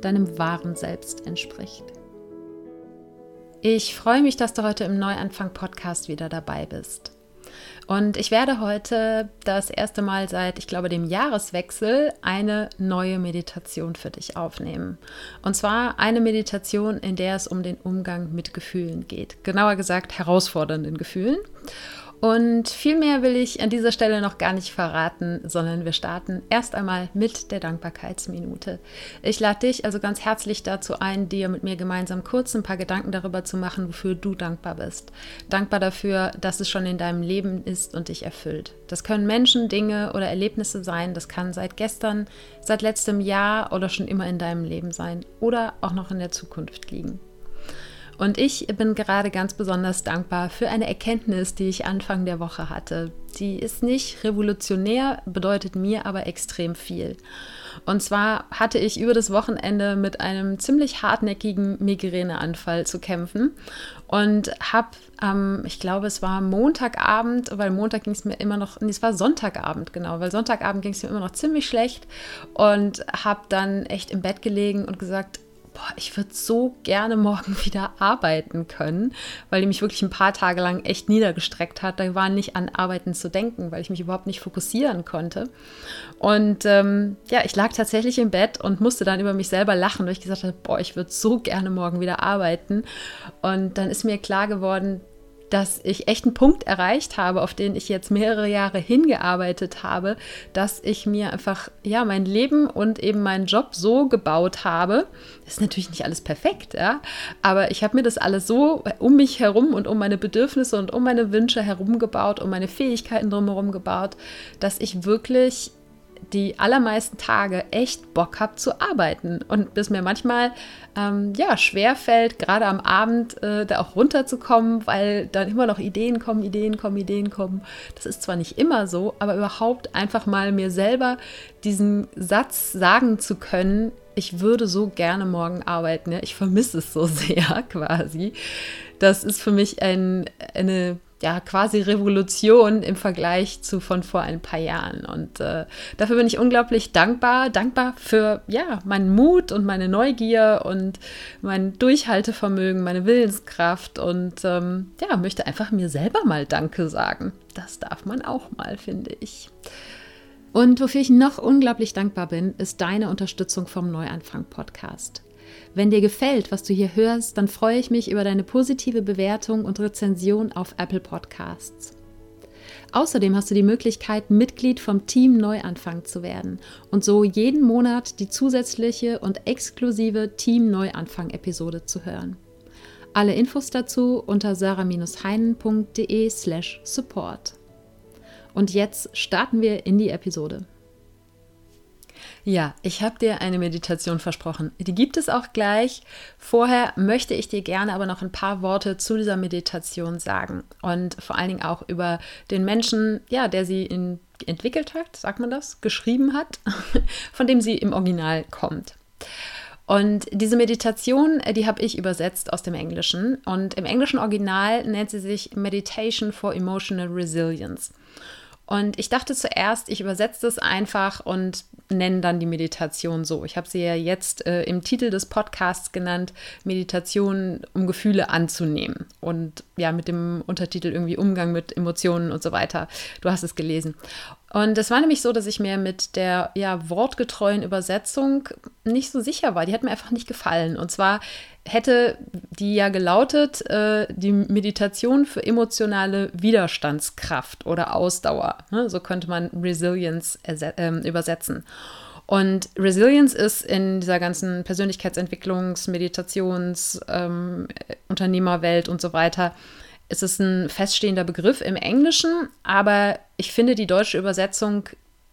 deinem wahren Selbst entspricht. Ich freue mich, dass du heute im Neuanfang-Podcast wieder dabei bist. Und ich werde heute das erste Mal seit, ich glaube, dem Jahreswechsel eine neue Meditation für dich aufnehmen. Und zwar eine Meditation, in der es um den Umgang mit Gefühlen geht. Genauer gesagt, herausfordernden Gefühlen. Und viel mehr will ich an dieser Stelle noch gar nicht verraten, sondern wir starten erst einmal mit der Dankbarkeitsminute. Ich lade dich also ganz herzlich dazu ein, dir mit mir gemeinsam kurz ein paar Gedanken darüber zu machen, wofür du dankbar bist. Dankbar dafür, dass es schon in deinem Leben ist und dich erfüllt. Das können Menschen, Dinge oder Erlebnisse sein. Das kann seit gestern, seit letztem Jahr oder schon immer in deinem Leben sein oder auch noch in der Zukunft liegen. Und ich bin gerade ganz besonders dankbar für eine Erkenntnis, die ich Anfang der Woche hatte. Die ist nicht revolutionär, bedeutet mir aber extrem viel. Und zwar hatte ich über das Wochenende mit einem ziemlich hartnäckigen Migräneanfall zu kämpfen und habe ähm, ich glaube, es war Montagabend, weil Montag ging es mir immer noch, nee, es war Sonntagabend, genau, weil Sonntagabend ging es mir immer noch ziemlich schlecht und habe dann echt im Bett gelegen und gesagt, boah, ich würde so gerne morgen wieder arbeiten können, weil die mich wirklich ein paar Tage lang echt niedergestreckt hat. Da war nicht an Arbeiten zu denken, weil ich mich überhaupt nicht fokussieren konnte. Und ähm, ja, ich lag tatsächlich im Bett und musste dann über mich selber lachen, weil ich gesagt habe, boah, ich würde so gerne morgen wieder arbeiten. Und dann ist mir klar geworden, dass ich echt einen Punkt erreicht habe, auf den ich jetzt mehrere Jahre hingearbeitet habe, dass ich mir einfach ja mein Leben und eben meinen Job so gebaut habe. Das ist natürlich nicht alles perfekt, ja, aber ich habe mir das alles so um mich herum und um meine Bedürfnisse und um meine Wünsche herum gebaut, um meine Fähigkeiten drumherum gebaut, dass ich wirklich die allermeisten Tage echt Bock habe zu arbeiten und es mir manchmal ähm, ja schwer fällt, gerade am Abend äh, da auch runterzukommen, weil dann immer noch Ideen kommen, Ideen kommen, Ideen kommen. Das ist zwar nicht immer so, aber überhaupt einfach mal mir selber diesen Satz sagen zu können, ich würde so gerne morgen arbeiten. Ja? Ich vermisse es so sehr quasi. Das ist für mich ein, eine ja quasi Revolution im Vergleich zu von vor ein paar Jahren. Und äh, dafür bin ich unglaublich dankbar, dankbar für ja meinen Mut und meine Neugier und mein Durchhaltevermögen, meine Willenskraft und ähm, ja möchte einfach mir selber mal Danke sagen. Das darf man auch mal, finde ich. Und wofür ich noch unglaublich dankbar bin, ist deine Unterstützung vom Neuanfang Podcast. Wenn dir gefällt, was du hier hörst, dann freue ich mich über deine positive Bewertung und Rezension auf Apple Podcasts. Außerdem hast du die Möglichkeit, Mitglied vom Team Neuanfang zu werden und so jeden Monat die zusätzliche und exklusive Team Neuanfang-Episode zu hören. Alle Infos dazu unter sarah-heinen.de/slash support. Und jetzt starten wir in die Episode. Ja, ich habe dir eine Meditation versprochen. Die gibt es auch gleich. Vorher möchte ich dir gerne aber noch ein paar Worte zu dieser Meditation sagen und vor allen Dingen auch über den Menschen, ja, der sie in, entwickelt hat, sagt man das, geschrieben hat, von dem sie im Original kommt. Und diese Meditation, die habe ich übersetzt aus dem Englischen. Und im englischen Original nennt sie sich Meditation for Emotional Resilience. Und ich dachte zuerst, ich übersetze das einfach und nenne dann die Meditation so. Ich habe sie ja jetzt äh, im Titel des Podcasts genannt, Meditation, um Gefühle anzunehmen. Und ja, mit dem Untertitel irgendwie Umgang mit Emotionen und so weiter. Du hast es gelesen. Und es war nämlich so, dass ich mir mit der ja, wortgetreuen Übersetzung nicht so sicher war. Die hat mir einfach nicht gefallen. Und zwar hätte die ja gelautet, äh, die Meditation für emotionale Widerstandskraft oder Ausdauer. Ne? So könnte man Resilience äh, übersetzen. Und Resilience ist in dieser ganzen Persönlichkeitsentwicklungs-, Meditations-, ähm, Unternehmerwelt und so weiter es ist ein feststehender Begriff im Englischen, aber ich finde die deutsche Übersetzung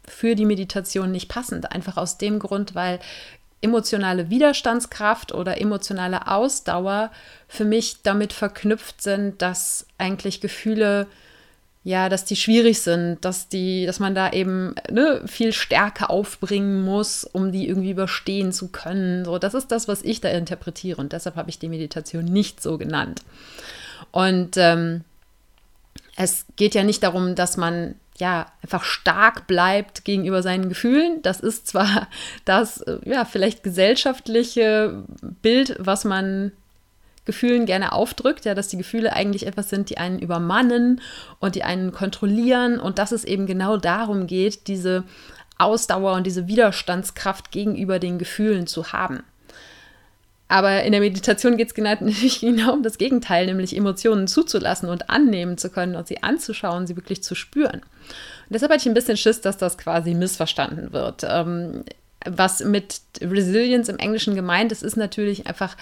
für die Meditation nicht passend. Einfach aus dem Grund, weil emotionale Widerstandskraft oder emotionale Ausdauer für mich damit verknüpft sind, dass eigentlich Gefühle ja, dass die schwierig sind, dass die, dass man da eben ne, viel Stärke aufbringen muss, um die irgendwie überstehen zu können. So, das ist das, was ich da interpretiere und deshalb habe ich die Meditation nicht so genannt. Und ähm, es geht ja nicht darum, dass man ja einfach stark bleibt gegenüber seinen Gefühlen. Das ist zwar das ja vielleicht gesellschaftliche Bild, was man Gefühlen gerne aufdrückt, ja, dass die Gefühle eigentlich etwas sind, die einen übermannen und die einen kontrollieren und dass es eben genau darum geht, diese Ausdauer und diese Widerstandskraft gegenüber den Gefühlen zu haben. Aber in der Meditation geht es genau, genau um das Gegenteil, nämlich Emotionen zuzulassen und annehmen zu können und sie anzuschauen, sie wirklich zu spüren. Und deshalb hatte ich ein bisschen Schiss, dass das quasi missverstanden wird. Ähm, was mit Resilience im Englischen gemeint ist, ist natürlich einfach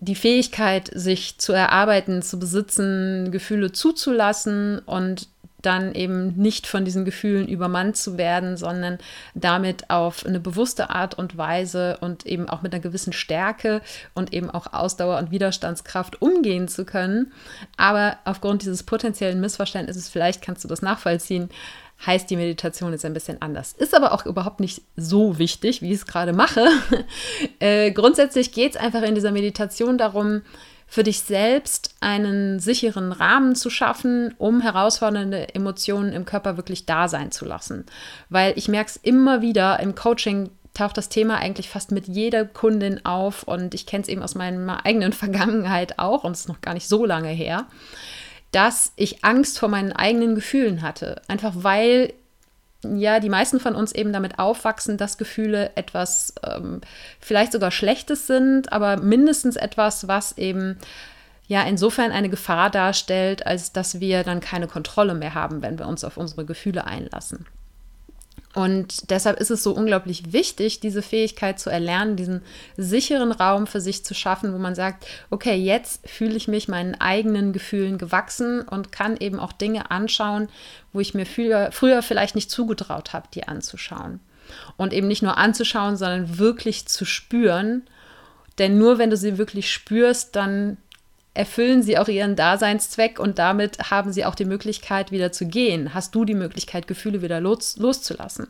die Fähigkeit, sich zu erarbeiten, zu besitzen, Gefühle zuzulassen und dann eben nicht von diesen Gefühlen übermannt zu werden, sondern damit auf eine bewusste Art und Weise und eben auch mit einer gewissen Stärke und eben auch Ausdauer und Widerstandskraft umgehen zu können. Aber aufgrund dieses potenziellen Missverständnisses, vielleicht kannst du das nachvollziehen, heißt die Meditation jetzt ein bisschen anders. Ist aber auch überhaupt nicht so wichtig, wie ich es gerade mache. äh, grundsätzlich geht es einfach in dieser Meditation darum, für dich selbst einen sicheren Rahmen zu schaffen, um herausfordernde Emotionen im Körper wirklich da sein zu lassen. Weil ich merke es immer wieder im Coaching, taucht das Thema eigentlich fast mit jeder Kundin auf und ich kenne es eben aus meiner eigenen Vergangenheit auch und es ist noch gar nicht so lange her dass ich Angst vor meinen eigenen Gefühlen hatte. Einfach weil ja die meisten von uns eben damit aufwachsen, dass Gefühle etwas ähm, vielleicht sogar Schlechtes sind, aber mindestens etwas, was eben ja insofern eine Gefahr darstellt, als dass wir dann keine Kontrolle mehr haben, wenn wir uns auf unsere Gefühle einlassen. Und deshalb ist es so unglaublich wichtig, diese Fähigkeit zu erlernen, diesen sicheren Raum für sich zu schaffen, wo man sagt, okay, jetzt fühle ich mich meinen eigenen Gefühlen gewachsen und kann eben auch Dinge anschauen, wo ich mir früher, früher vielleicht nicht zugetraut habe, die anzuschauen. Und eben nicht nur anzuschauen, sondern wirklich zu spüren. Denn nur wenn du sie wirklich spürst, dann erfüllen sie auch ihren Daseinszweck und damit haben sie auch die Möglichkeit, wieder zu gehen. Hast du die Möglichkeit, Gefühle wieder los, loszulassen?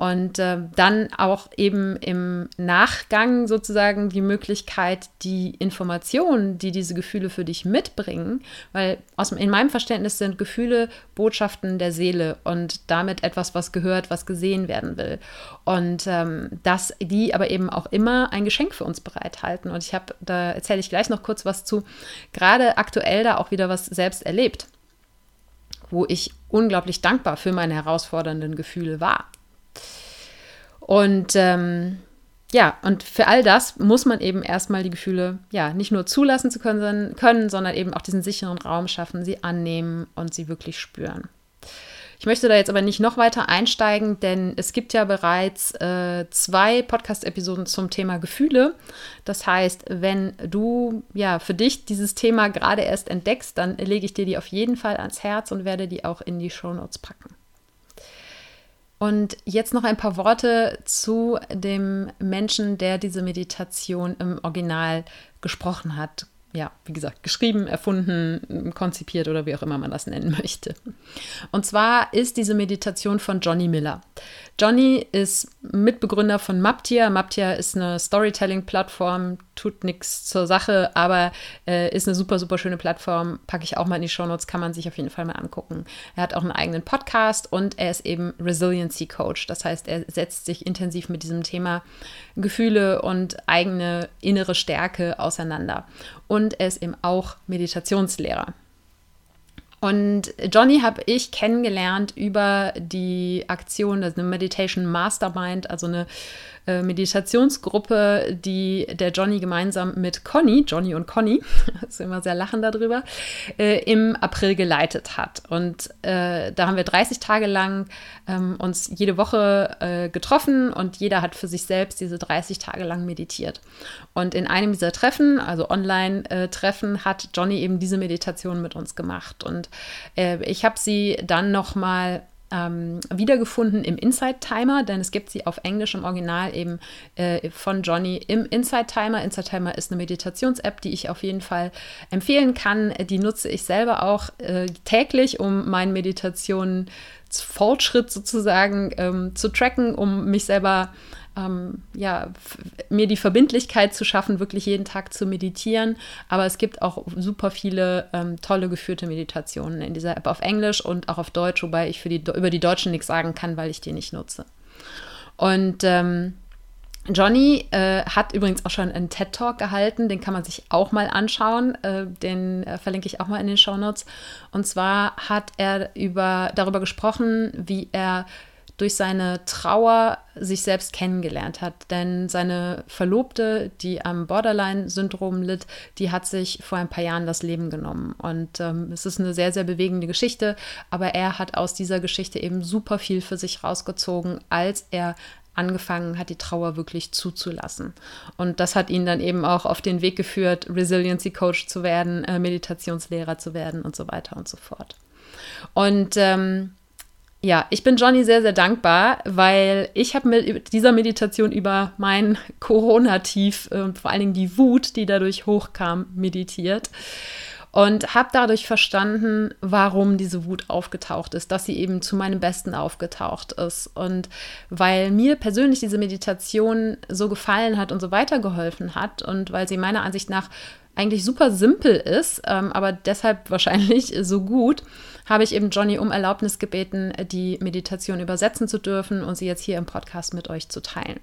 Und äh, dann auch eben im Nachgang sozusagen die Möglichkeit, die Informationen, die diese Gefühle für dich mitbringen, weil aus, in meinem Verständnis sind Gefühle Botschaften der Seele und damit etwas, was gehört, was gesehen werden will. Und ähm, dass die aber eben auch immer ein Geschenk für uns bereithalten. Und ich habe, da erzähle ich gleich noch kurz was zu, gerade aktuell da auch wieder was selbst erlebt, wo ich unglaublich dankbar für meine herausfordernden Gefühle war. Und ähm, ja, und für all das muss man eben erstmal die Gefühle ja nicht nur zulassen zu können, können, sondern eben auch diesen sicheren Raum schaffen, sie annehmen und sie wirklich spüren. Ich möchte da jetzt aber nicht noch weiter einsteigen, denn es gibt ja bereits äh, zwei Podcast-Episoden zum Thema Gefühle. Das heißt, wenn du ja für dich dieses Thema gerade erst entdeckst, dann lege ich dir die auf jeden Fall ans Herz und werde die auch in die Shownotes packen. Und jetzt noch ein paar Worte zu dem Menschen, der diese Meditation im Original gesprochen hat, ja, wie gesagt, geschrieben, erfunden, konzipiert oder wie auch immer man das nennen möchte. Und zwar ist diese Meditation von Johnny Miller. Johnny ist Mitbegründer von Maptia. Maptia ist eine Storytelling-Plattform, tut nichts zur Sache, aber äh, ist eine super, super schöne Plattform. Packe ich auch mal in die Shownotes, kann man sich auf jeden Fall mal angucken. Er hat auch einen eigenen Podcast und er ist eben Resiliency Coach. Das heißt, er setzt sich intensiv mit diesem Thema Gefühle und eigene innere Stärke auseinander. Und er ist eben auch Meditationslehrer. Und Johnny habe ich kennengelernt über die Aktion, das ist eine Meditation Mastermind, also eine äh, Meditationsgruppe, die der Johnny gemeinsam mit Conny, Johnny und Conny, ist immer sehr lachen darüber, äh, im April geleitet hat. Und äh, da haben wir 30 Tage lang ähm, uns jede Woche äh, getroffen und jeder hat für sich selbst diese 30 Tage lang meditiert. Und in einem dieser Treffen, also Online-Treffen, hat Johnny eben diese Meditation mit uns gemacht. Und äh, ich habe sie dann nochmal ähm, wiedergefunden im Inside Timer, denn es gibt sie auf Englisch im Original eben äh, von Johnny im Inside Timer. Inside Timer ist eine Meditations-App, die ich auf jeden Fall empfehlen kann. Die nutze ich selber auch äh, täglich, um meinen Meditationen Fortschritt sozusagen ähm, zu tracken, um mich selber ähm, ja, mir die Verbindlichkeit zu schaffen, wirklich jeden Tag zu meditieren. Aber es gibt auch super viele ähm, tolle geführte Meditationen in dieser App auf Englisch und auch auf Deutsch, wobei ich für die, über die Deutschen nichts sagen kann, weil ich die nicht nutze. Und ähm, Johnny äh, hat übrigens auch schon einen TED Talk gehalten, den kann man sich auch mal anschauen, äh, den äh, verlinke ich auch mal in den Show Notes. Und zwar hat er über, darüber gesprochen, wie er durch seine Trauer sich selbst kennengelernt hat. Denn seine Verlobte, die am Borderline-Syndrom litt, die hat sich vor ein paar Jahren das Leben genommen. Und ähm, es ist eine sehr, sehr bewegende Geschichte. Aber er hat aus dieser Geschichte eben super viel für sich rausgezogen, als er angefangen hat, die Trauer wirklich zuzulassen. Und das hat ihn dann eben auch auf den Weg geführt, Resiliency Coach zu werden, äh, Meditationslehrer zu werden und so weiter und so fort. Und ähm, ja, ich bin Johnny sehr, sehr dankbar, weil ich habe mit dieser Meditation über mein Corona-Tief und vor allen Dingen die Wut, die dadurch hochkam, meditiert und habe dadurch verstanden, warum diese Wut aufgetaucht ist, dass sie eben zu meinem Besten aufgetaucht ist. Und weil mir persönlich diese Meditation so gefallen hat und so weitergeholfen hat und weil sie meiner Ansicht nach eigentlich super simpel ist, ähm, aber deshalb wahrscheinlich so gut, habe ich eben Johnny um Erlaubnis gebeten, die Meditation übersetzen zu dürfen und sie jetzt hier im Podcast mit euch zu teilen.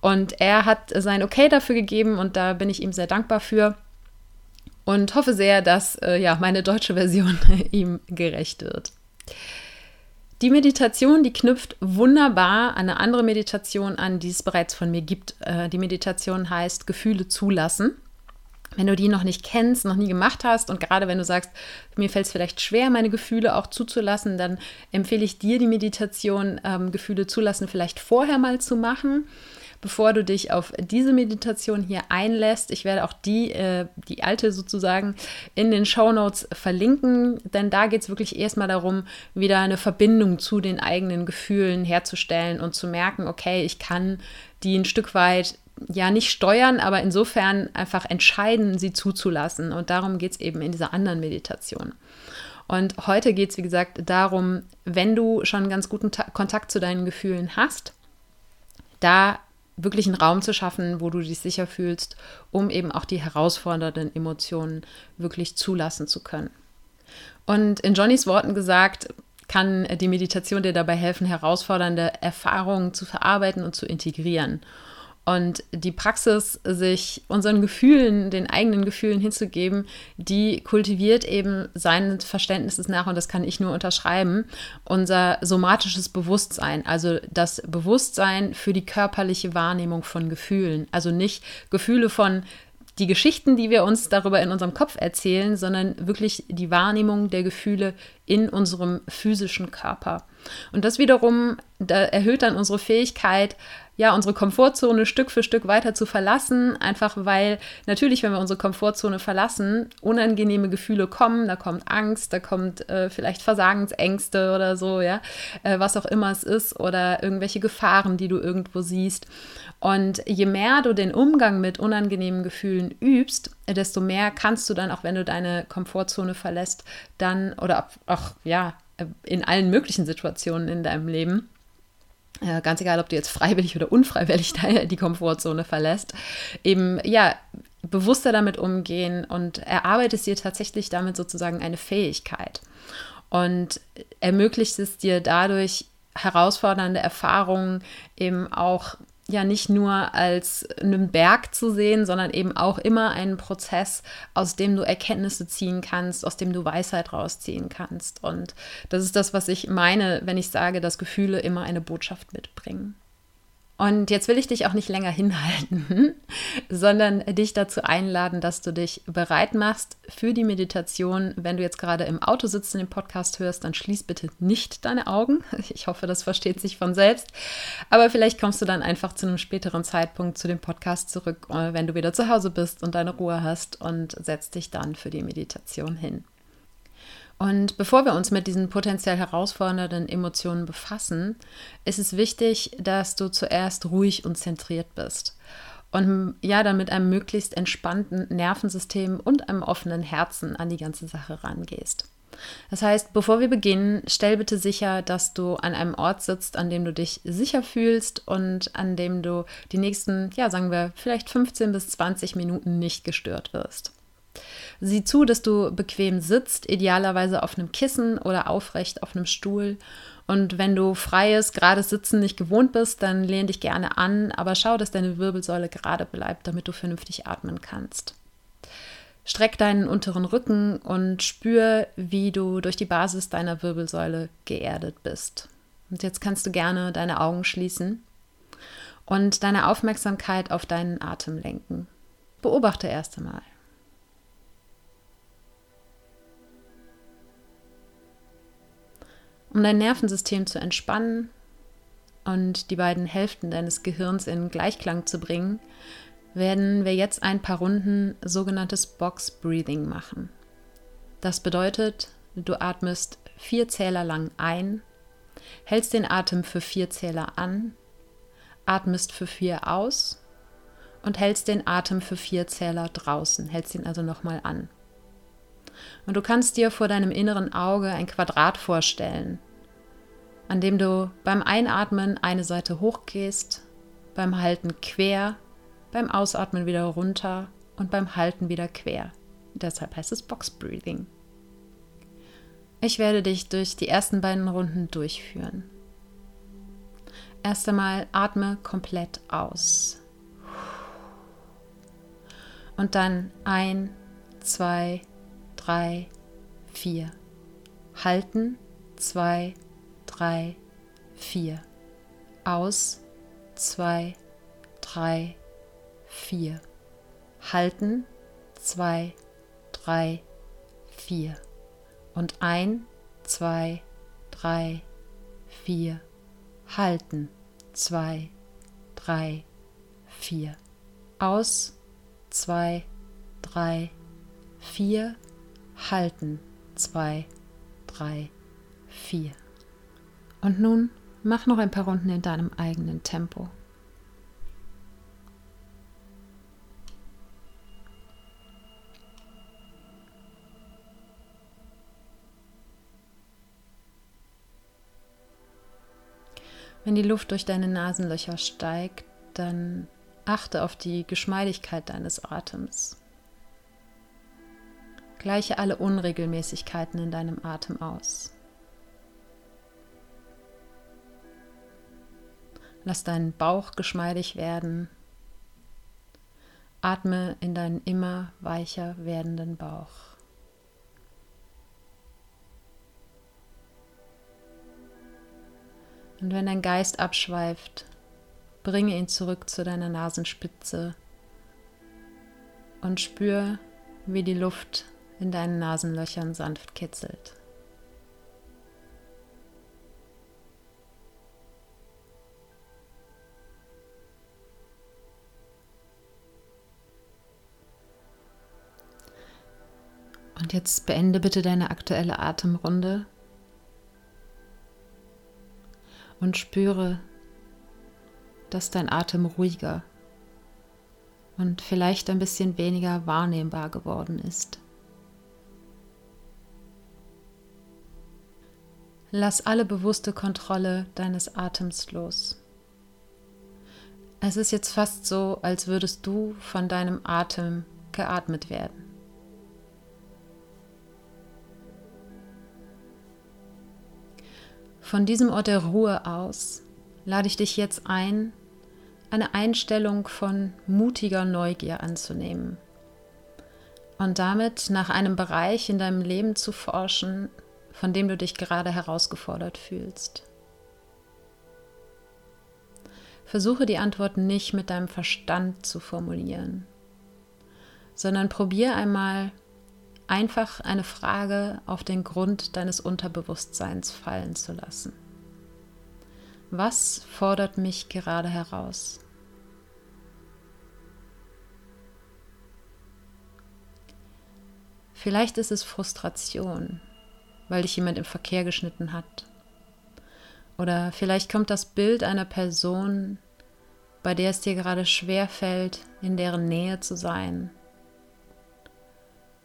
Und er hat sein Okay dafür gegeben und da bin ich ihm sehr dankbar für und hoffe sehr, dass äh, ja, meine deutsche Version ihm gerecht wird. Die Meditation, die knüpft wunderbar an eine andere Meditation an, die es bereits von mir gibt. Äh, die Meditation heißt Gefühle zulassen. Wenn du die noch nicht kennst, noch nie gemacht hast und gerade wenn du sagst, mir fällt es vielleicht schwer, meine Gefühle auch zuzulassen, dann empfehle ich dir die Meditation, ähm, Gefühle zulassen, vielleicht vorher mal zu machen, bevor du dich auf diese Meditation hier einlässt. Ich werde auch die, äh, die alte sozusagen, in den Show Notes verlinken, denn da geht es wirklich erstmal darum, wieder eine Verbindung zu den eigenen Gefühlen herzustellen und zu merken, okay, ich kann die ein Stück weit ja nicht steuern, aber insofern einfach entscheiden, sie zuzulassen. Und darum geht es eben in dieser anderen Meditation. Und heute geht es, wie gesagt, darum, wenn du schon ganz guten Ta Kontakt zu deinen Gefühlen hast, da wirklich einen Raum zu schaffen, wo du dich sicher fühlst, um eben auch die herausfordernden Emotionen wirklich zulassen zu können. Und in Johnnys Worten gesagt, kann die Meditation dir dabei helfen, herausfordernde Erfahrungen zu verarbeiten und zu integrieren. Und die Praxis, sich unseren Gefühlen, den eigenen Gefühlen hinzugeben, die kultiviert eben seines Verständnisses nach, und das kann ich nur unterschreiben, unser somatisches Bewusstsein, also das Bewusstsein für die körperliche Wahrnehmung von Gefühlen. Also nicht Gefühle von die Geschichten, die wir uns darüber in unserem Kopf erzählen, sondern wirklich die Wahrnehmung der Gefühle in unserem physischen Körper. Und das wiederum da erhöht dann unsere Fähigkeit, ja, unsere Komfortzone Stück für Stück weiter zu verlassen, einfach weil natürlich, wenn wir unsere Komfortzone verlassen, unangenehme Gefühle kommen, da kommt Angst, da kommt äh, vielleicht Versagensängste oder so, ja, äh, was auch immer es ist oder irgendwelche Gefahren, die du irgendwo siehst. Und je mehr du den Umgang mit unangenehmen Gefühlen übst, desto mehr kannst du dann, auch wenn du deine Komfortzone verlässt, dann oder auch, ja, in allen möglichen Situationen in deinem Leben, ganz egal, ob du jetzt freiwillig oder unfreiwillig die Komfortzone verlässt, eben ja bewusster damit umgehen und erarbeitest dir tatsächlich damit sozusagen eine Fähigkeit. Und ermöglicht es dir dadurch herausfordernde Erfahrungen eben auch ja nicht nur als einen Berg zu sehen, sondern eben auch immer einen Prozess, aus dem du Erkenntnisse ziehen kannst, aus dem du Weisheit rausziehen kannst. Und das ist das, was ich meine, wenn ich sage, dass Gefühle immer eine Botschaft mitbringen. Und jetzt will ich dich auch nicht länger hinhalten, sondern dich dazu einladen, dass du dich bereit machst für die Meditation. Wenn du jetzt gerade im Auto sitzt und den Podcast hörst, dann schließ bitte nicht deine Augen. Ich hoffe, das versteht sich von selbst. Aber vielleicht kommst du dann einfach zu einem späteren Zeitpunkt zu dem Podcast zurück, äh, wenn du wieder zu Hause bist und deine Ruhe hast und setzt dich dann für die Meditation hin. Und bevor wir uns mit diesen potenziell herausfordernden Emotionen befassen, ist es wichtig, dass du zuerst ruhig und zentriert bist. Und ja, dann mit einem möglichst entspannten Nervensystem und einem offenen Herzen an die ganze Sache rangehst. Das heißt, bevor wir beginnen, stell bitte sicher, dass du an einem Ort sitzt, an dem du dich sicher fühlst und an dem du die nächsten, ja, sagen wir, vielleicht 15 bis 20 Minuten nicht gestört wirst. Sieh zu, dass du bequem sitzt, idealerweise auf einem Kissen oder aufrecht auf einem Stuhl. Und wenn du freies, gerades Sitzen nicht gewohnt bist, dann lehn dich gerne an, aber schau, dass deine Wirbelsäule gerade bleibt, damit du vernünftig atmen kannst. Streck deinen unteren Rücken und spür, wie du durch die Basis deiner Wirbelsäule geerdet bist. Und jetzt kannst du gerne deine Augen schließen und deine Aufmerksamkeit auf deinen Atem lenken. Beobachte erst einmal. Um dein Nervensystem zu entspannen und die beiden Hälften deines Gehirns in Gleichklang zu bringen, werden wir jetzt ein paar Runden sogenanntes Box Breathing machen. Das bedeutet, du atmest vier Zähler lang ein, hältst den Atem für vier Zähler an, atmest für vier aus und hältst den Atem für vier Zähler draußen, hältst ihn also nochmal an. Und du kannst dir vor deinem inneren Auge ein Quadrat vorstellen, an dem du beim Einatmen eine Seite hochgehst, beim Halten quer, beim Ausatmen wieder runter und beim Halten wieder quer. Deshalb heißt es Box Breathing. Ich werde dich durch die ersten beiden Runden durchführen. Erst einmal atme komplett aus. Und dann ein, zwei, drei, vier. Halten, zwei, drei, vier. Aus, zwei, drei, vier. Halten, zwei, drei, vier. Und ein, zwei, drei, vier. Halten, zwei, drei, vier. Aus, zwei, drei, vier halten. Zwei, drei, vier. Und nun mach noch ein paar Runden in deinem eigenen Tempo. Wenn die Luft durch deine Nasenlöcher steigt, dann achte auf die Geschmeidigkeit deines Atems. Gleiche alle Unregelmäßigkeiten in deinem Atem aus. Lass deinen Bauch geschmeidig werden. Atme in deinen immer weicher werdenden Bauch. Und wenn dein Geist abschweift, bringe ihn zurück zu deiner Nasenspitze und spür, wie die Luft in deinen Nasenlöchern sanft kitzelt. Und jetzt beende bitte deine aktuelle Atemrunde und spüre, dass dein Atem ruhiger und vielleicht ein bisschen weniger wahrnehmbar geworden ist. Lass alle bewusste Kontrolle deines Atems los. Es ist jetzt fast so, als würdest du von deinem Atem geatmet werden. Von diesem Ort der Ruhe aus lade ich dich jetzt ein, eine Einstellung von mutiger Neugier anzunehmen und damit nach einem Bereich in deinem Leben zu forschen, von dem du dich gerade herausgefordert fühlst. Versuche die Antwort nicht mit deinem Verstand zu formulieren, sondern probier einmal einfach eine Frage auf den Grund deines Unterbewusstseins fallen zu lassen. Was fordert mich gerade heraus? Vielleicht ist es Frustration, weil dich jemand im Verkehr geschnitten hat. Oder vielleicht kommt das Bild einer Person, bei der es dir gerade schwer fällt, in deren Nähe zu sein.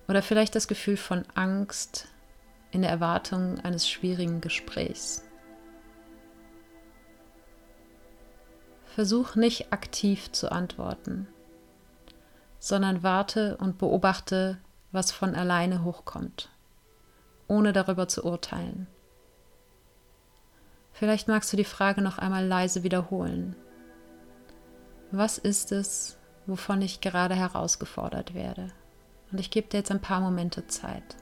Oder vielleicht das Gefühl von Angst in der Erwartung eines schwierigen Gesprächs. Versuch nicht aktiv zu antworten, sondern warte und beobachte, was von alleine hochkommt, ohne darüber zu urteilen. Vielleicht magst du die Frage noch einmal leise wiederholen. Was ist es, wovon ich gerade herausgefordert werde? Und ich gebe dir jetzt ein paar Momente Zeit.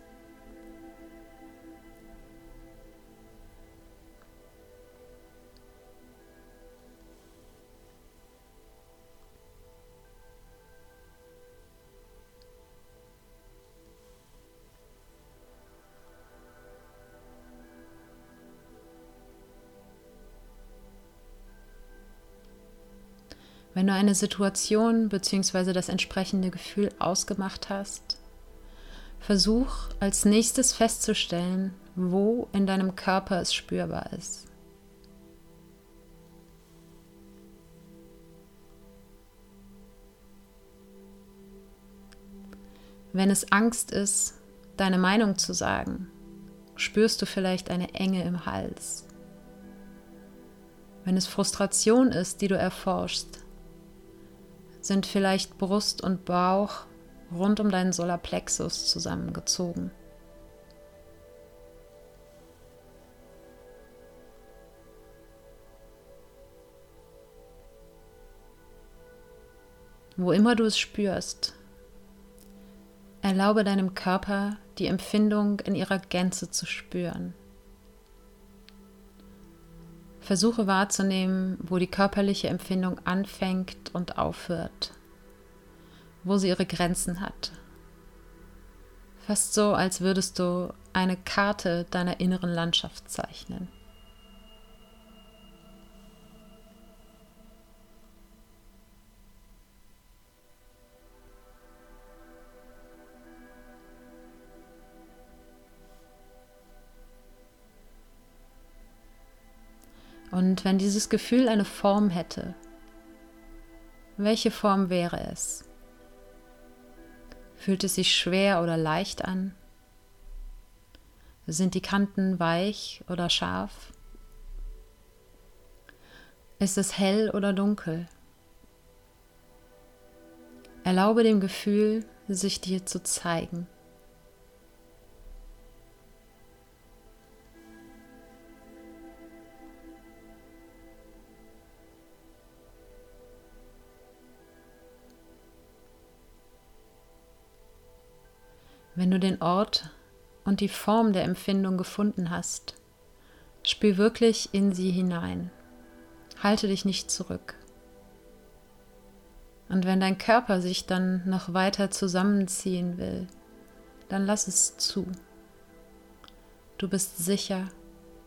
Wenn du eine Situation bzw. das entsprechende Gefühl ausgemacht hast, versuch als nächstes festzustellen, wo in deinem Körper es spürbar ist. Wenn es Angst ist, deine Meinung zu sagen, spürst du vielleicht eine Enge im Hals. Wenn es Frustration ist, die du erforschst, sind vielleicht Brust und Bauch rund um deinen Solarplexus zusammengezogen. Wo immer du es spürst, erlaube deinem Körper die Empfindung in ihrer Gänze zu spüren. Versuche wahrzunehmen, wo die körperliche Empfindung anfängt und aufhört, wo sie ihre Grenzen hat. Fast so, als würdest du eine Karte deiner inneren Landschaft zeichnen. Und wenn dieses Gefühl eine Form hätte, welche Form wäre es? Fühlt es sich schwer oder leicht an? Sind die Kanten weich oder scharf? Ist es hell oder dunkel? Erlaube dem Gefühl, sich dir zu zeigen. Du den Ort und die Form der Empfindung gefunden hast, spür wirklich in sie hinein. Halte dich nicht zurück. Und wenn dein Körper sich dann noch weiter zusammenziehen will, dann lass es zu. Du bist sicher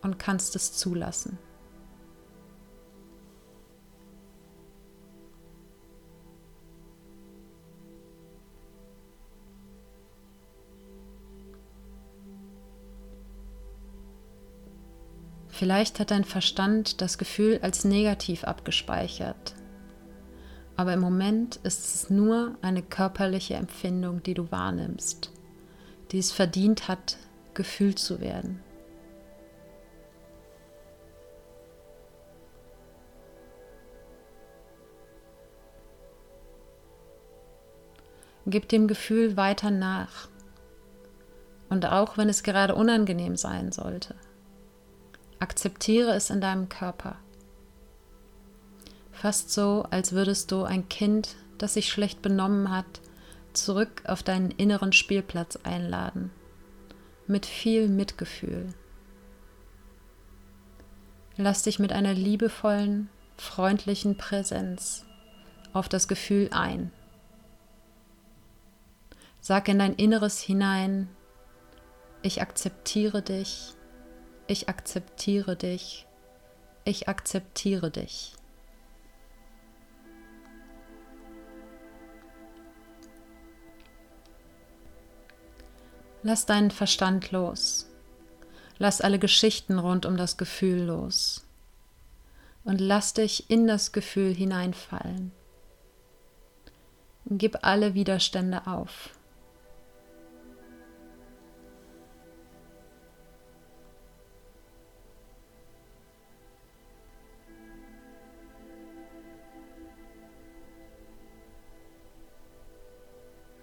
und kannst es zulassen. Vielleicht hat dein Verstand das Gefühl als negativ abgespeichert. Aber im Moment ist es nur eine körperliche Empfindung, die du wahrnimmst, die es verdient hat, gefühlt zu werden. Gib dem Gefühl weiter nach. Und auch wenn es gerade unangenehm sein sollte. Akzeptiere es in deinem Körper. Fast so, als würdest du ein Kind, das sich schlecht benommen hat, zurück auf deinen inneren Spielplatz einladen. Mit viel Mitgefühl. Lass dich mit einer liebevollen, freundlichen Präsenz auf das Gefühl ein. Sag in dein Inneres hinein, ich akzeptiere dich, ich akzeptiere dich, ich akzeptiere dich. Lass deinen Verstand los. Lass alle Geschichten rund um das Gefühl los und lass dich in das Gefühl hineinfallen. Gib alle Widerstände auf.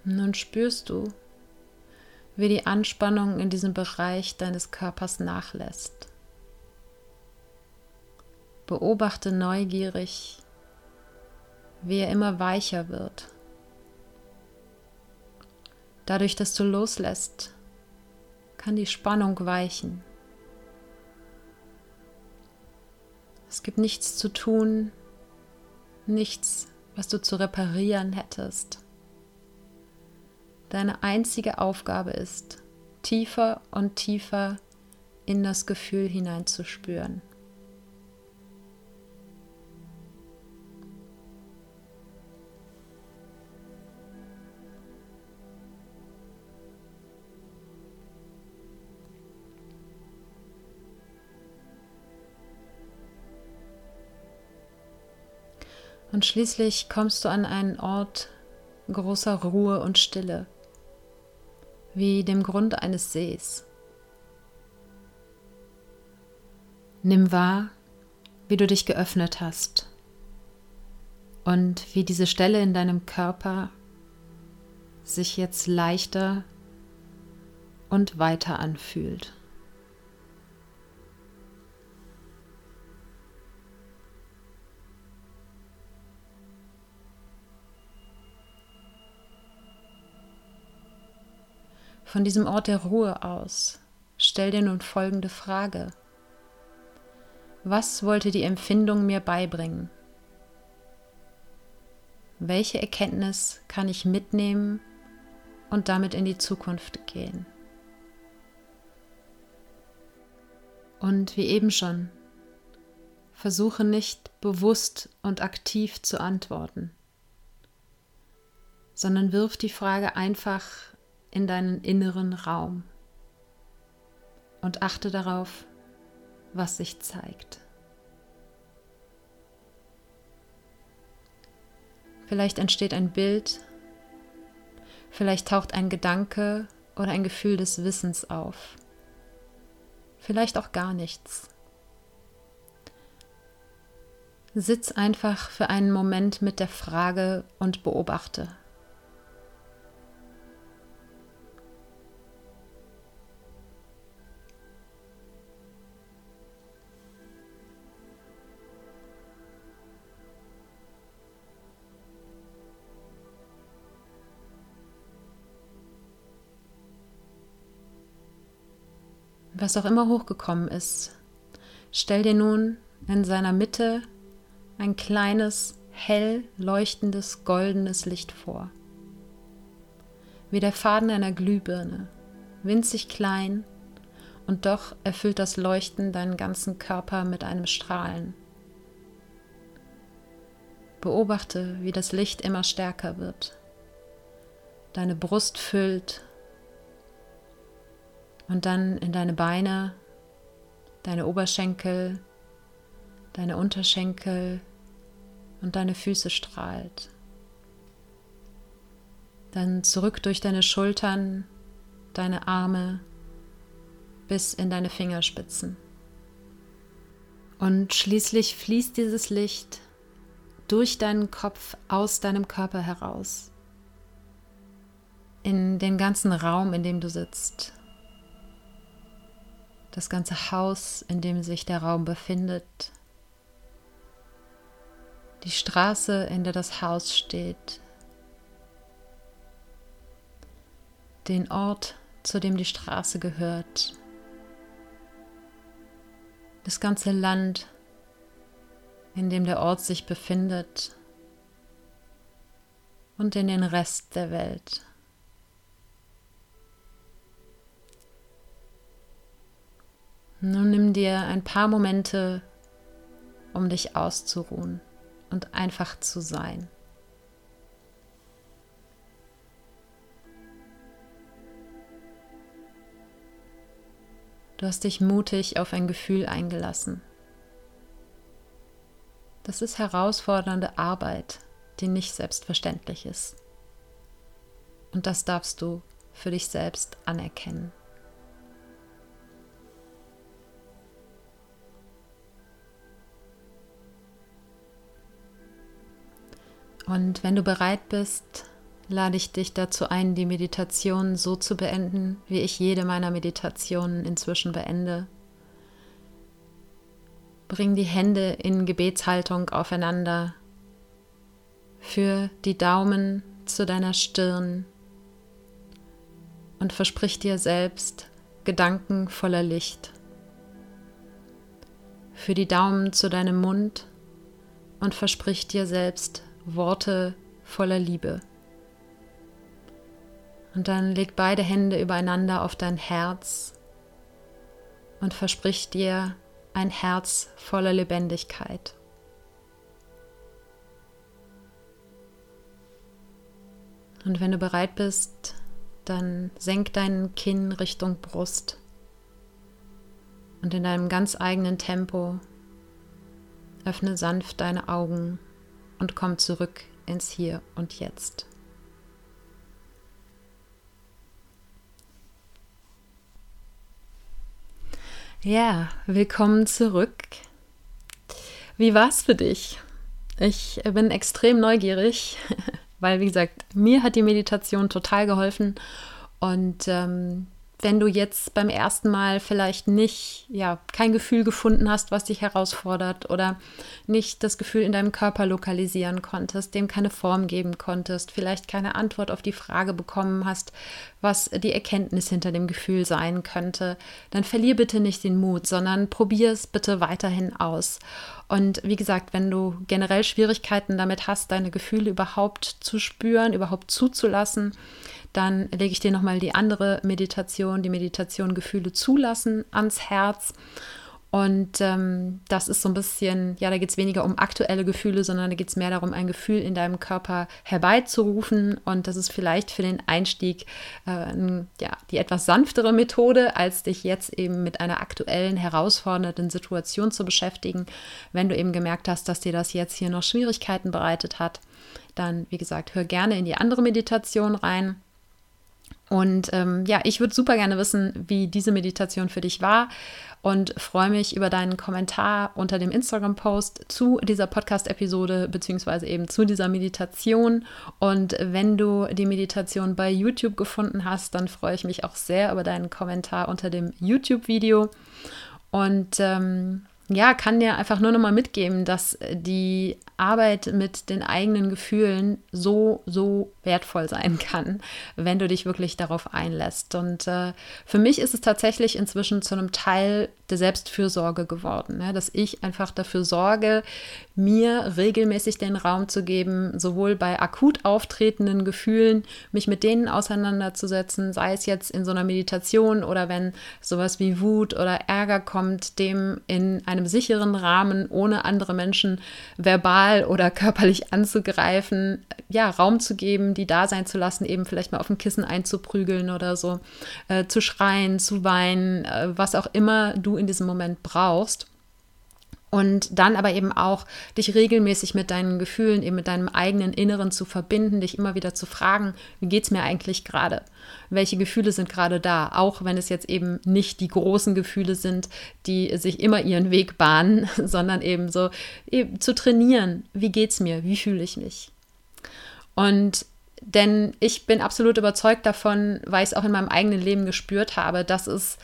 Nun spürst du, wie die Anspannung in diesem Bereich deines Körpers nachlässt. Beobachte neugierig, wie er immer weicher wird. Dadurch, dass du loslässt, kann die Spannung weichen. Es gibt nichts zu tun, nichts, was du zu reparieren hättest. Deine einzige Aufgabe ist, tiefer und tiefer in das Gefühl hineinzuspüren. Und schließlich kommst du an einen Ort großer Ruhe und Stille wie dem Grund eines Sees. Nimm wahr, wie du dich geöffnet hast und wie diese Stelle in deinem Körper sich jetzt leichter und weiter anfühlt. Von diesem Ort der Ruhe aus stell dir nun folgende Frage. Was wollte die Empfindung mir beibringen? Welche Erkenntnis kann ich mitnehmen und damit in die Zukunft gehen? Und wie eben schon, versuche nicht bewusst und aktiv zu antworten, sondern wirf die Frage einfach in deinen inneren Raum und achte darauf, was sich zeigt. Vielleicht entsteht ein Bild, vielleicht taucht ein Gedanke oder ein Gefühl des Wissens auf, vielleicht auch gar nichts. Sitz einfach für einen Moment mit der Frage und beobachte. Was auch immer hochgekommen ist. Stell dir nun in seiner Mitte ein kleines, hell leuchtendes, goldenes Licht vor. Wie der Faden einer Glühbirne, winzig klein, und doch erfüllt das Leuchten deinen ganzen Körper mit einem Strahlen. Beobachte, wie das Licht immer stärker wird. Deine Brust füllt und dann in deine Beine, deine Oberschenkel, deine Unterschenkel und deine Füße strahlt. Dann zurück durch deine Schultern, deine Arme bis in deine Fingerspitzen. Und schließlich fließt dieses Licht durch deinen Kopf aus deinem Körper heraus in den ganzen Raum, in dem du sitzt das ganze Haus, in dem sich der Raum befindet, die Straße, in der das Haus steht, den Ort, zu dem die Straße gehört, das ganze Land, in dem der Ort sich befindet und in den Rest der Welt. Nun nimm dir ein paar Momente, um dich auszuruhen und einfach zu sein. Du hast dich mutig auf ein Gefühl eingelassen. Das ist herausfordernde Arbeit, die nicht selbstverständlich ist. Und das darfst du für dich selbst anerkennen. Und wenn du bereit bist, lade ich dich dazu ein, die Meditation so zu beenden, wie ich jede meiner Meditationen inzwischen beende. Bring die Hände in Gebetshaltung aufeinander. Führ die Daumen zu deiner Stirn und versprich dir selbst Gedanken voller Licht. Für die Daumen zu deinem Mund und versprich dir selbst Worte voller Liebe. Und dann leg beide Hände übereinander auf dein Herz und versprich dir ein Herz voller Lebendigkeit. Und wenn du bereit bist, dann senk deinen Kinn Richtung Brust und in deinem ganz eigenen Tempo öffne sanft deine Augen und komm zurück ins Hier und Jetzt. Ja, willkommen zurück. Wie war's für dich? Ich bin extrem neugierig, weil wie gesagt, mir hat die Meditation total geholfen und ähm, wenn du jetzt beim ersten Mal vielleicht nicht, ja, kein Gefühl gefunden hast, was dich herausfordert oder nicht das Gefühl in deinem Körper lokalisieren konntest, dem keine Form geben konntest, vielleicht keine Antwort auf die Frage bekommen hast, was die Erkenntnis hinter dem Gefühl sein könnte, dann verlier bitte nicht den Mut, sondern probier es bitte weiterhin aus. Und wie gesagt, wenn du generell Schwierigkeiten damit hast, deine Gefühle überhaupt zu spüren, überhaupt zuzulassen, dann lege ich dir nochmal die andere Meditation, die Meditation Gefühle zulassen ans Herz. Und ähm, das ist so ein bisschen, ja, da geht es weniger um aktuelle Gefühle, sondern da geht es mehr darum, ein Gefühl in deinem Körper herbeizurufen. Und das ist vielleicht für den Einstieg äh, ja, die etwas sanftere Methode, als dich jetzt eben mit einer aktuellen, herausfordernden Situation zu beschäftigen. Wenn du eben gemerkt hast, dass dir das jetzt hier noch Schwierigkeiten bereitet hat, dann, wie gesagt, hör gerne in die andere Meditation rein. Und ähm, ja, ich würde super gerne wissen, wie diese Meditation für dich war und freue mich über deinen Kommentar unter dem Instagram-Post zu dieser Podcast-Episode beziehungsweise eben zu dieser Meditation. Und wenn du die Meditation bei YouTube gefunden hast, dann freue ich mich auch sehr über deinen Kommentar unter dem YouTube-Video. Und ähm, ja, kann dir einfach nur noch mal mitgeben, dass die Arbeit mit den eigenen Gefühlen so, so wertvoll sein kann, wenn du dich wirklich darauf einlässt. Und äh, für mich ist es tatsächlich inzwischen zu einem Teil der Selbstfürsorge geworden, ne? dass ich einfach dafür sorge, mir regelmäßig den Raum zu geben, sowohl bei akut auftretenden Gefühlen, mich mit denen auseinanderzusetzen, sei es jetzt in so einer Meditation oder wenn sowas wie Wut oder Ärger kommt, dem in einem sicheren Rahmen, ohne andere Menschen verbal oder körperlich anzugreifen, ja, Raum zu geben, die da sein zu lassen, eben vielleicht mal auf ein Kissen einzuprügeln oder so, äh, zu schreien, zu weinen, äh, was auch immer du in diesem Moment brauchst. Und dann aber eben auch dich regelmäßig mit deinen Gefühlen, eben mit deinem eigenen Inneren zu verbinden, dich immer wieder zu fragen, wie geht es mir eigentlich gerade? Welche Gefühle sind gerade da? Auch wenn es jetzt eben nicht die großen Gefühle sind, die sich immer ihren Weg bahnen, sondern eben so eben zu trainieren, wie geht es mir? Wie fühle ich mich? Und denn ich bin absolut überzeugt davon, weil ich es auch in meinem eigenen Leben gespürt habe, dass es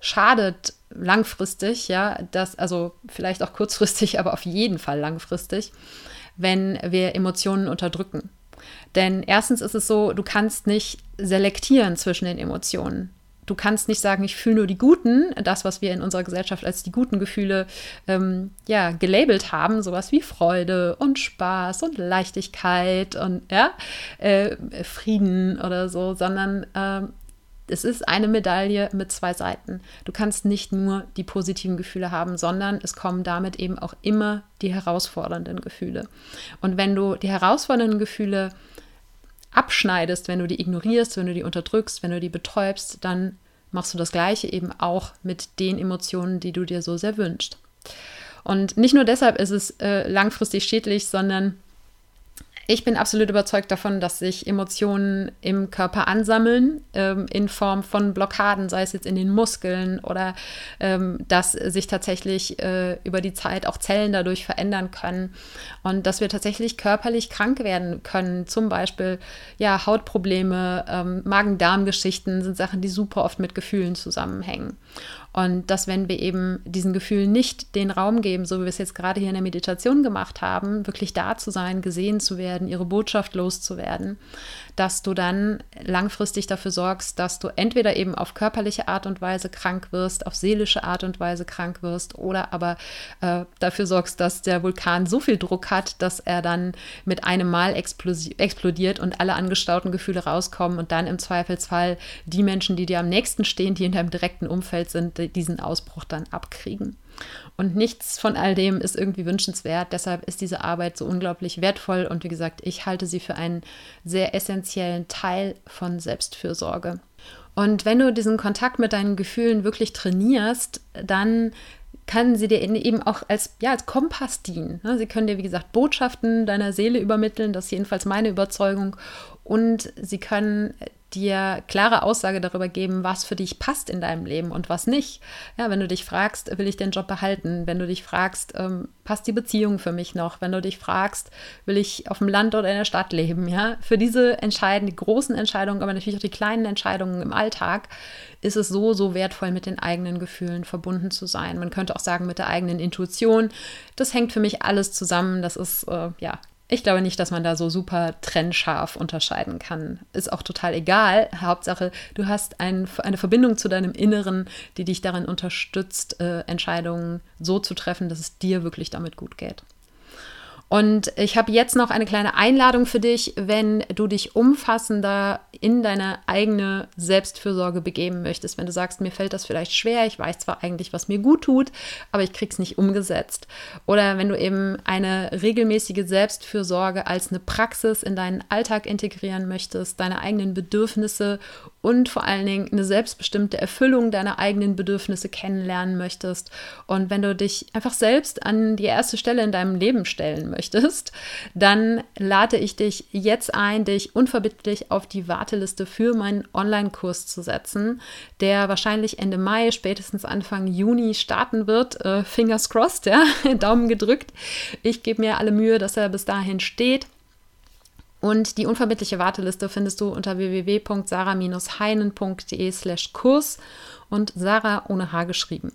schadet langfristig, ja, das, also vielleicht auch kurzfristig, aber auf jeden Fall langfristig, wenn wir Emotionen unterdrücken. Denn erstens ist es so, du kannst nicht selektieren zwischen den Emotionen. Du kannst nicht sagen, ich fühle nur die guten, das, was wir in unserer Gesellschaft als die guten Gefühle ähm, ja, gelabelt haben, sowas wie Freude und Spaß und Leichtigkeit und ja, äh, Frieden oder so, sondern ähm, es ist eine Medaille mit zwei Seiten. Du kannst nicht nur die positiven Gefühle haben, sondern es kommen damit eben auch immer die herausfordernden Gefühle. Und wenn du die herausfordernden Gefühle abschneidest, wenn du die ignorierst, wenn du die unterdrückst, wenn du die betäubst, dann machst du das Gleiche eben auch mit den Emotionen, die du dir so sehr wünschst. Und nicht nur deshalb ist es äh, langfristig schädlich, sondern ich bin absolut überzeugt davon, dass sich Emotionen im Körper ansammeln, ähm, in Form von Blockaden, sei es jetzt in den Muskeln oder ähm, dass sich tatsächlich äh, über die Zeit auch Zellen dadurch verändern können und dass wir tatsächlich körperlich krank werden können. Zum Beispiel ja, Hautprobleme, ähm, Magen-Darm-Geschichten sind Sachen, die super oft mit Gefühlen zusammenhängen. Und dass, wenn wir eben diesen Gefühlen nicht den Raum geben, so wie wir es jetzt gerade hier in der Meditation gemacht haben, wirklich da zu sein, gesehen zu werden, ihre Botschaft loszuwerden, dass du dann langfristig dafür sorgst, dass du entweder eben auf körperliche Art und Weise krank wirst, auf seelische Art und Weise krank wirst oder aber äh, dafür sorgst, dass der Vulkan so viel Druck hat, dass er dann mit einem Mal explodiert und alle angestauten Gefühle rauskommen und dann im Zweifelsfall die Menschen, die dir am nächsten stehen, die in deinem direkten Umfeld sind, diesen Ausbruch dann abkriegen. Und nichts von all dem ist irgendwie wünschenswert. Deshalb ist diese Arbeit so unglaublich wertvoll. Und wie gesagt, ich halte sie für einen sehr essentiellen Teil von Selbstfürsorge. Und wenn du diesen Kontakt mit deinen Gefühlen wirklich trainierst, dann kann sie dir eben auch als, ja, als Kompass dienen. Ne? Sie können dir, wie gesagt, Botschaften deiner Seele übermitteln. Das ist jedenfalls meine Überzeugung. Und sie können dir klare Aussage darüber geben, was für dich passt in deinem Leben und was nicht. Ja, wenn du dich fragst, will ich den Job behalten? Wenn du dich fragst, ähm, passt die Beziehung für mich noch? Wenn du dich fragst, will ich auf dem Land oder in der Stadt leben? Ja, für diese Entscheidungen, die großen Entscheidungen, aber natürlich auch die kleinen Entscheidungen im Alltag, ist es so, so wertvoll, mit den eigenen Gefühlen verbunden zu sein. Man könnte auch sagen, mit der eigenen Intuition. Das hängt für mich alles zusammen. Das ist, äh, ja, ich glaube nicht, dass man da so super trennscharf unterscheiden kann. Ist auch total egal. Hauptsache, du hast ein, eine Verbindung zu deinem Inneren, die dich darin unterstützt, äh, Entscheidungen so zu treffen, dass es dir wirklich damit gut geht. Und ich habe jetzt noch eine kleine Einladung für dich, wenn du dich umfassender in deine eigene Selbstfürsorge begeben möchtest. Wenn du sagst, mir fällt das vielleicht schwer, ich weiß zwar eigentlich, was mir gut tut, aber ich krieg's nicht umgesetzt. Oder wenn du eben eine regelmäßige Selbstfürsorge als eine Praxis in deinen Alltag integrieren möchtest, deine eigenen Bedürfnisse und vor allen Dingen eine selbstbestimmte Erfüllung deiner eigenen Bedürfnisse kennenlernen möchtest. Und wenn du dich einfach selbst an die erste Stelle in deinem Leben stellen möchtest, dann lade ich dich jetzt ein, dich unverbindlich auf die Warteliste für meinen Online-Kurs zu setzen, der wahrscheinlich Ende Mai, spätestens Anfang Juni starten wird. Äh, fingers crossed, ja, Daumen gedrückt. Ich gebe mir alle Mühe, dass er bis dahin steht. Und die unverbindliche Warteliste findest du unter www.sarah-heinen.de slash Kurs und Sarah ohne H geschrieben.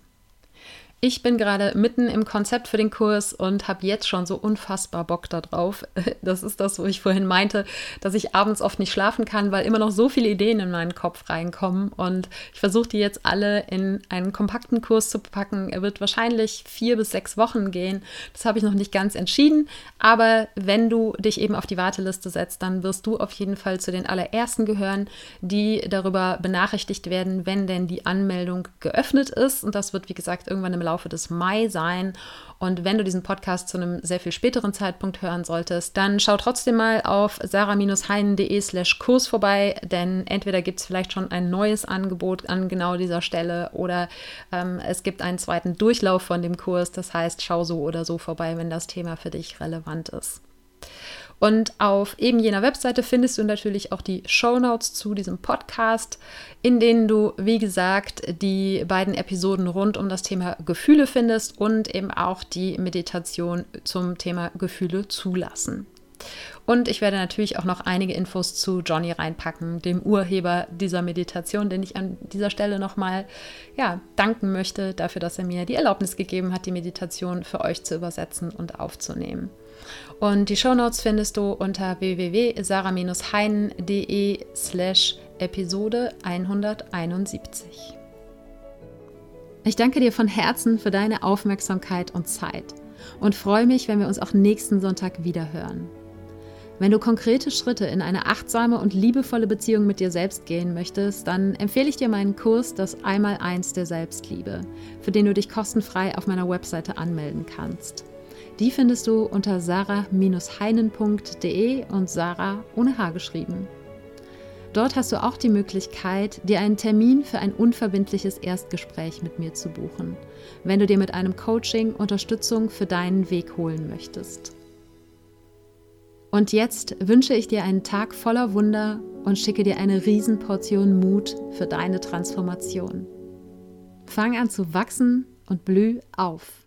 Ich bin gerade mitten im Konzept für den Kurs und habe jetzt schon so unfassbar Bock darauf. Das ist das, wo ich vorhin meinte, dass ich abends oft nicht schlafen kann, weil immer noch so viele Ideen in meinen Kopf reinkommen. Und ich versuche die jetzt alle in einen kompakten Kurs zu packen. Er wird wahrscheinlich vier bis sechs Wochen gehen. Das habe ich noch nicht ganz entschieden. Aber wenn du dich eben auf die Warteliste setzt, dann wirst du auf jeden Fall zu den allerersten gehören, die darüber benachrichtigt werden, wenn denn die Anmeldung geöffnet ist. Und das wird, wie gesagt, irgendwann im Laufe Laufe des Mai sein. Und wenn du diesen Podcast zu einem sehr viel späteren Zeitpunkt hören solltest, dann schau trotzdem mal auf sarah-heinen.de slash Kurs vorbei, denn entweder gibt es vielleicht schon ein neues Angebot an genau dieser Stelle oder ähm, es gibt einen zweiten Durchlauf von dem Kurs. Das heißt, schau so oder so vorbei, wenn das Thema für dich relevant ist. Und auf eben jener Webseite findest du natürlich auch die Show Notes zu diesem Podcast, in denen du, wie gesagt, die beiden Episoden rund um das Thema Gefühle findest und eben auch die Meditation zum Thema Gefühle zulassen. Und ich werde natürlich auch noch einige Infos zu Johnny reinpacken, dem Urheber dieser Meditation, den ich an dieser Stelle nochmal ja, danken möchte dafür, dass er mir die Erlaubnis gegeben hat, die Meditation für euch zu übersetzen und aufzunehmen. Und die Shownotes findest du unter www.sarah-heinen.de slash Episode 171. Ich danke dir von Herzen für deine Aufmerksamkeit und Zeit und freue mich, wenn wir uns auch nächsten Sonntag wieder hören. Wenn du konkrete Schritte in eine achtsame und liebevolle Beziehung mit dir selbst gehen möchtest, dann empfehle ich dir meinen Kurs Das Einmaleins der Selbstliebe, für den du dich kostenfrei auf meiner Webseite anmelden kannst. Die findest du unter sarah-heinen.de und Sarah ohne H geschrieben. Dort hast du auch die Möglichkeit, dir einen Termin für ein unverbindliches Erstgespräch mit mir zu buchen, wenn du dir mit einem Coaching Unterstützung für deinen Weg holen möchtest. Und jetzt wünsche ich dir einen Tag voller Wunder und schicke dir eine Riesenportion Mut für deine Transformation. Fang an zu wachsen und blüh auf.